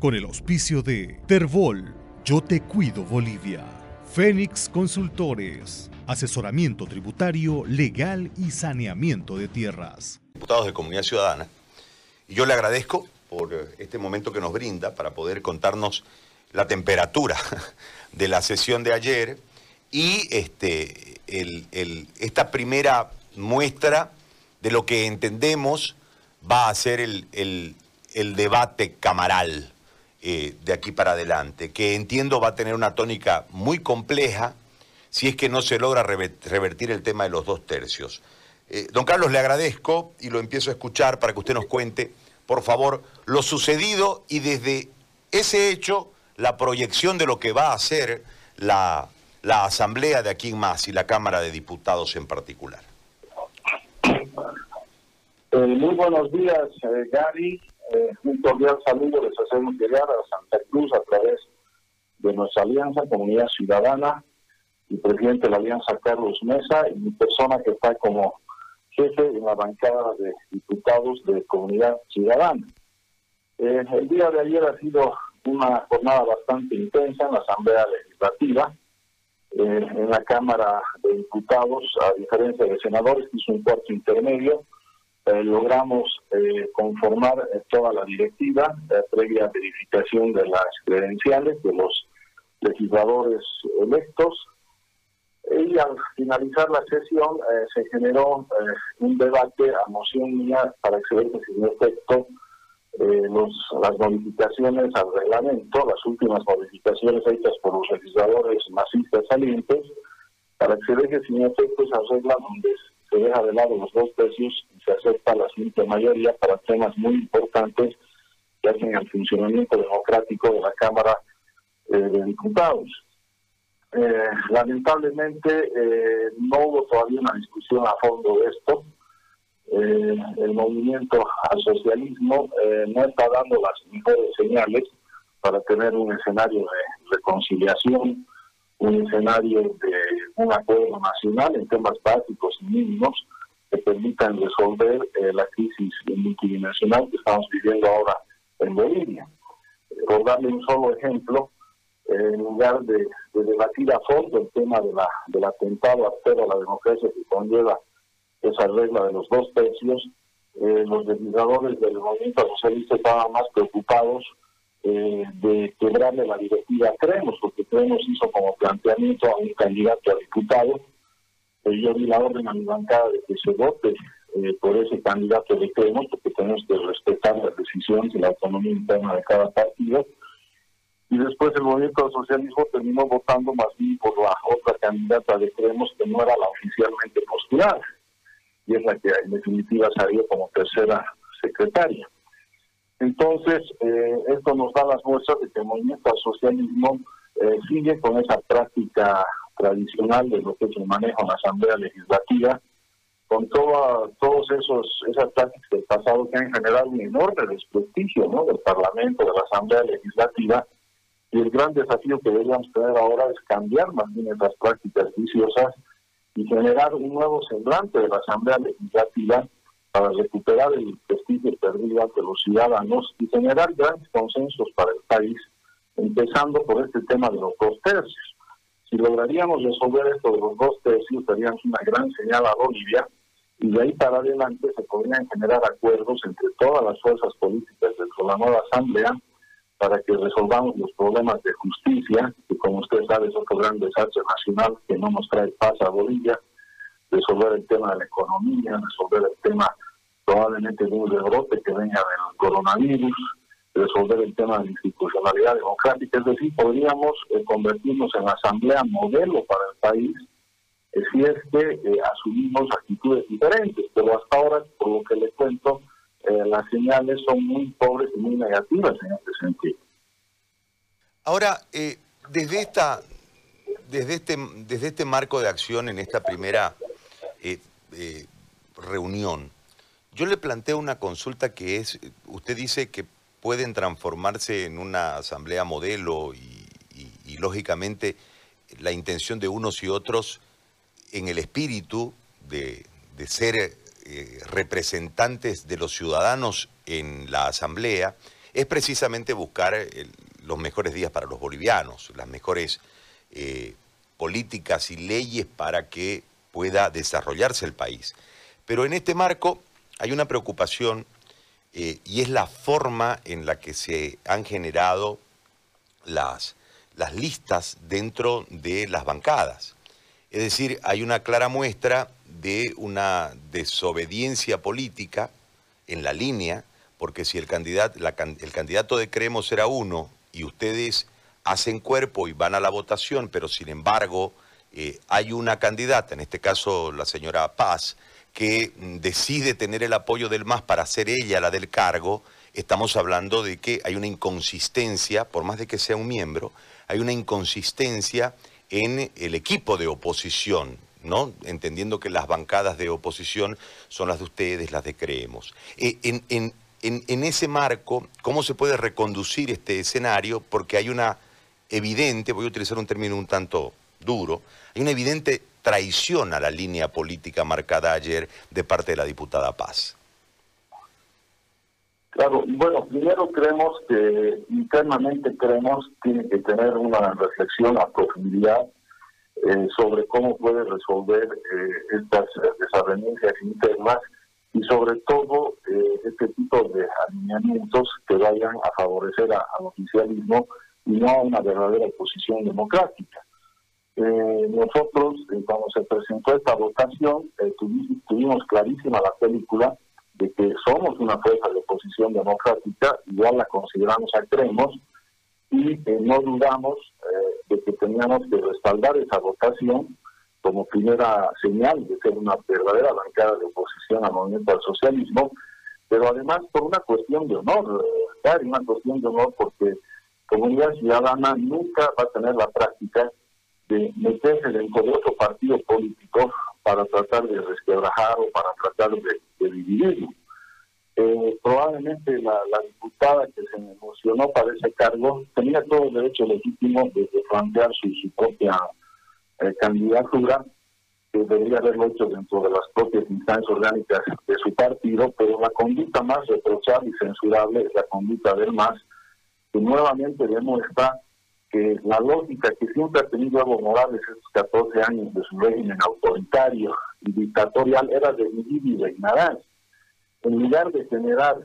con el auspicio de Terbol, Yo Te Cuido Bolivia, Fénix Consultores, asesoramiento tributario, legal y saneamiento de tierras. Diputados de Comunidad Ciudadana, yo le agradezco por este momento que nos brinda para poder contarnos la temperatura de la sesión de ayer y este, esta primera muestra de lo que entendemos va a ser el, debate camaral eh, de aquí para adelante, que entiendo va a tener una tónica muy compleja si es que no se logra revertir el tema de los dos tercios. Eh, don Carlos, le agradezco y lo empiezo a escuchar para que usted nos cuente, por favor, lo sucedido y desde ese hecho la proyección de lo que va a ser la, la Asamblea de aquí en más y la Cámara de Diputados en particular. Eh, muy buenos días, Gary. Eh, un cordial saludo les hacemos llegar a Santa Cruz a través de nuestra alianza Comunidad Ciudadana y presidente de la alianza Carlos Mesa y mi persona que está como jefe en la bancada de diputados de Comunidad Ciudadana. el día de ayer ha sido una jornada bastante intensa en la Asamblea Legislativa. en la Cámara de Diputados, a diferencia de senadores, hizo un cuarto intermedio eh, logramos eh, conformar eh, toda la directiva previa verificación de las credenciales de los legisladores electos. Y al finalizar la sesión se generó un debate a moción mía para que se vea sin efecto los, las modificaciones al reglamento, las últimas modificaciones hechas por los legisladores masistas salientes, para que se deje sin efecto esa regla donde se deja de lado los dos tercios se acepta la simple mayoría para temas muy importantes que hacen al funcionamiento democrático de la Cámara eh, de Diputados. Eh, lamentablemente eh, no hubo todavía una discusión a fondo de esto. el movimiento al socialismo no está dando las mejores señales para tener un escenario de reconciliación un escenario de un acuerdo nacional en temas básicos y mínimos que permitan resolver eh, la crisis multidimensional que estamos viviendo ahora en Bolivia. Por darle un solo ejemplo, en lugar de, debatir a fondo el tema de la, del atentado a la democracia que conlleva esa regla de los dos tercios, eh, los legisladores del movimiento socialista estaban más preocupados eh, de quebrarle la directiva Creemos, porque Creemos hizo como planteamiento a un candidato a diputado. Yo di la orden a mi bancada de que se vote eh, por ese candidato de Creemos, porque tenemos que respetar las decisiones y la autonomía interna de cada partido. Y después el movimiento del socialismo terminó votando más bien por la otra candidata de Creemos, que no era la oficialmente postulada, y es la que en definitiva salió como tercera secretaria. Entonces, eh, esto nos da las muestras de que el movimiento al socialismo eh, sigue con esa práctica tradicional de lo que es el manejo en la Asamblea Legislativa, con toda, todos esos esas prácticas del pasado que han generado un enorme desprestigio ¿no? del Parlamento, de la Asamblea Legislativa, y el gran desafío que deberíamos tener ahora es cambiar más bien esas prácticas viciosas y generar un nuevo semblante de la Asamblea Legislativa para recuperar el prestigio perdido ante los ciudadanos y generar grandes consensos para el país, empezando por este tema de los dos tercios. Si lograríamos resolver esto de los dos tercios, daríamos una gran señal a Bolivia y de ahí para adelante se podrían generar acuerdos entre todas las fuerzas políticas de la nueva Asamblea para que resolvamos los problemas de justicia, que como usted sabe es otro gran desastre nacional que no nos trae paz a Bolivia, resolver el tema de la economía, resolver el tema probablemente de un rebrote que venga del coronavirus, resolver el tema de la institucionalidad democrática, es decir, podríamos eh, convertirnos en asamblea modelo para el país eh, si es que eh, asumimos actitudes diferentes, pero hasta ahora, por lo que le cuento, las señales son muy pobres y muy negativas en este sentido. Ahora, desde esta, desde este, desde este marco de acción en esta primera reunión, yo le planteo una consulta que es, usted dice que pueden transformarse en una asamblea modelo y, lógicamente la intención de unos y otros en el espíritu de, ser eh, representantes de los ciudadanos en la asamblea es precisamente buscar los mejores días para los bolivianos, las mejores eh, políticas y leyes para que pueda desarrollarse el país. Pero en este marco hay una preocupación eh, y es la forma en la que se han generado las, las listas dentro de las bancadas. Es decir, hay una clara muestra de una desobediencia política en la línea, porque si el candidato, el candidato de Creemos era uno y ustedes hacen cuerpo y van a la votación, pero sin embargo eh, hay una candidata, en este caso la señora Paz, que decide tener el apoyo del MAS para ser ella la del cargo, estamos hablando de que hay una inconsistencia, por más de que sea un miembro, hay una inconsistencia en el equipo de oposición, ¿no? entendiendo que las bancadas de oposición son las de ustedes, las de Creemos. Eh, en, ese marco, ¿cómo se puede reconducir este escenario? Porque hay una evidente, voy a utilizar un término un tanto duro, hay una evidente traición a la línea política marcada ayer de parte de la diputada Paz. Claro, bueno, primero creemos que internamente creemos tiene que tener una reflexión a profundidad eh, sobre cómo puede resolver eh, estas desavenencias internas y sobre todo eh, este tipo de alineamientos que vayan a favorecer al oficialismo y no a una verdadera oposición democrática. Nosotros, cuando se presentó esta votación, tuvimos clarísima la película de que somos una fuerza de oposición democrática, igual la consideramos a y eh, no dudamos eh, de que teníamos que respaldar esa votación como primera señal de ser una verdadera bancada de oposición al movimiento al socialismo, pero además por una cuestión de honor, eh, una cuestión de honor porque Comunidad Ciudadana nunca va a tener la práctica de meterse dentro de otro partido político para tratar de resquebrajar o para tratar de, dividirlo. Eh, probablemente la, diputada que se emocionó para ese cargo tenía todo el derecho legítimo de, plantear su, propia eh, candidatura, que debería haberlo hecho dentro de las propias instancias orgánicas de su partido, pero la conducta más reprochable y censurable es la conducta del MAS, que nuevamente demuestra que la lógica que siempre ha tenido Evo Morales estos 14 años de su régimen autoritario y dictatorial era de dividir y reinar. En lugar de generar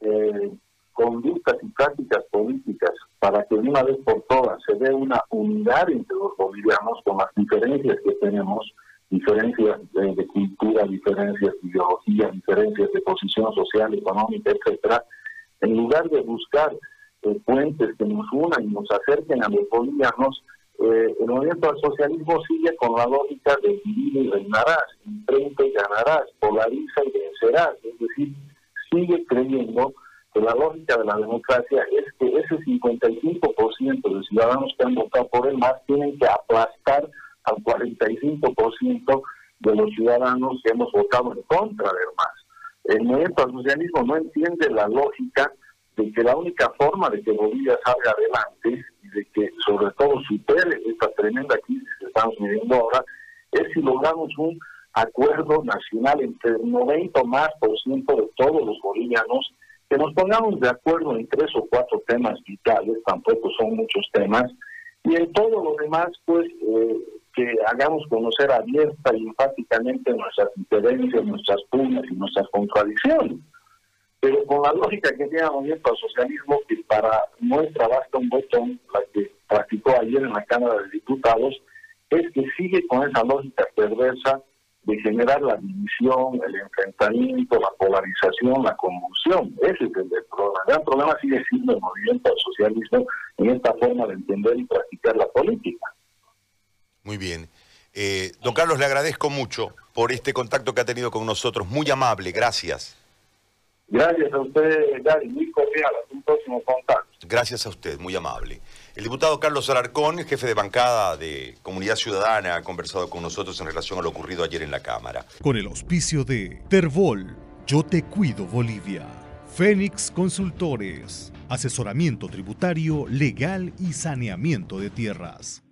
eh, conductas y prácticas políticas para que de una vez por todas se dé una unidad entre los bolivianos con las diferencias que tenemos, diferencias de, cultura, diferencias de ideología, diferencias de posición social, económica, etcétera, en lugar de buscar eh, puentes que nos unan y nos acerquen a los bolivianos, eh, el movimiento al socialismo sigue con la lógica de vivir y reinarás, enfrente y ganarás, polariza y vencerás, es decir, sigue creyendo que la lógica de la democracia es que ese 55% de ciudadanos que han votado por el MAS tienen que aplastar al 45% de los ciudadanos que hemos votado en contra del MAS. El movimiento al socialismo no entiende la lógica de que la única forma de que Bolivia salga adelante y de que sobre todo supere esta tremenda crisis que estamos viviendo ahora es si logramos un acuerdo nacional entre el 90 más por ciento de todos los bolivianos, que nos pongamos de acuerdo en tres o cuatro temas vitales, tampoco son muchos temas, y en todo lo demás, pues, eh, que hagamos conocer abierta y enfáticamente nuestras diferencias, nuestras pugnas y nuestras contradicciones pero con la lógica que tiene el movimiento al socialismo, que para muestra basta un botón, la que practicó ayer en la Cámara de Diputados, es que sigue con esa lógica perversa de generar la división, el enfrentamiento, la polarización, la convulsión. Ese es el, problema. El gran problema sigue siendo el movimiento al socialismo en esta forma de entender y practicar la política. Muy bien. Eh, don Carlos, le agradezco mucho por este contacto que ha tenido con nosotros. Muy amable, gracias. Gracias a usted, Gary, muy cordial. un próximo contacto. Gracias a usted, muy amable. El diputado Carlos Alarcón, jefe de bancada de Comunidad Ciudadana, ha conversado con nosotros en relación a lo ocurrido ayer en la Cámara. Con el auspicio de Terbol, Yo Te Cuido Bolivia, Fénix Consultores, asesoramiento tributario, legal y saneamiento de tierras.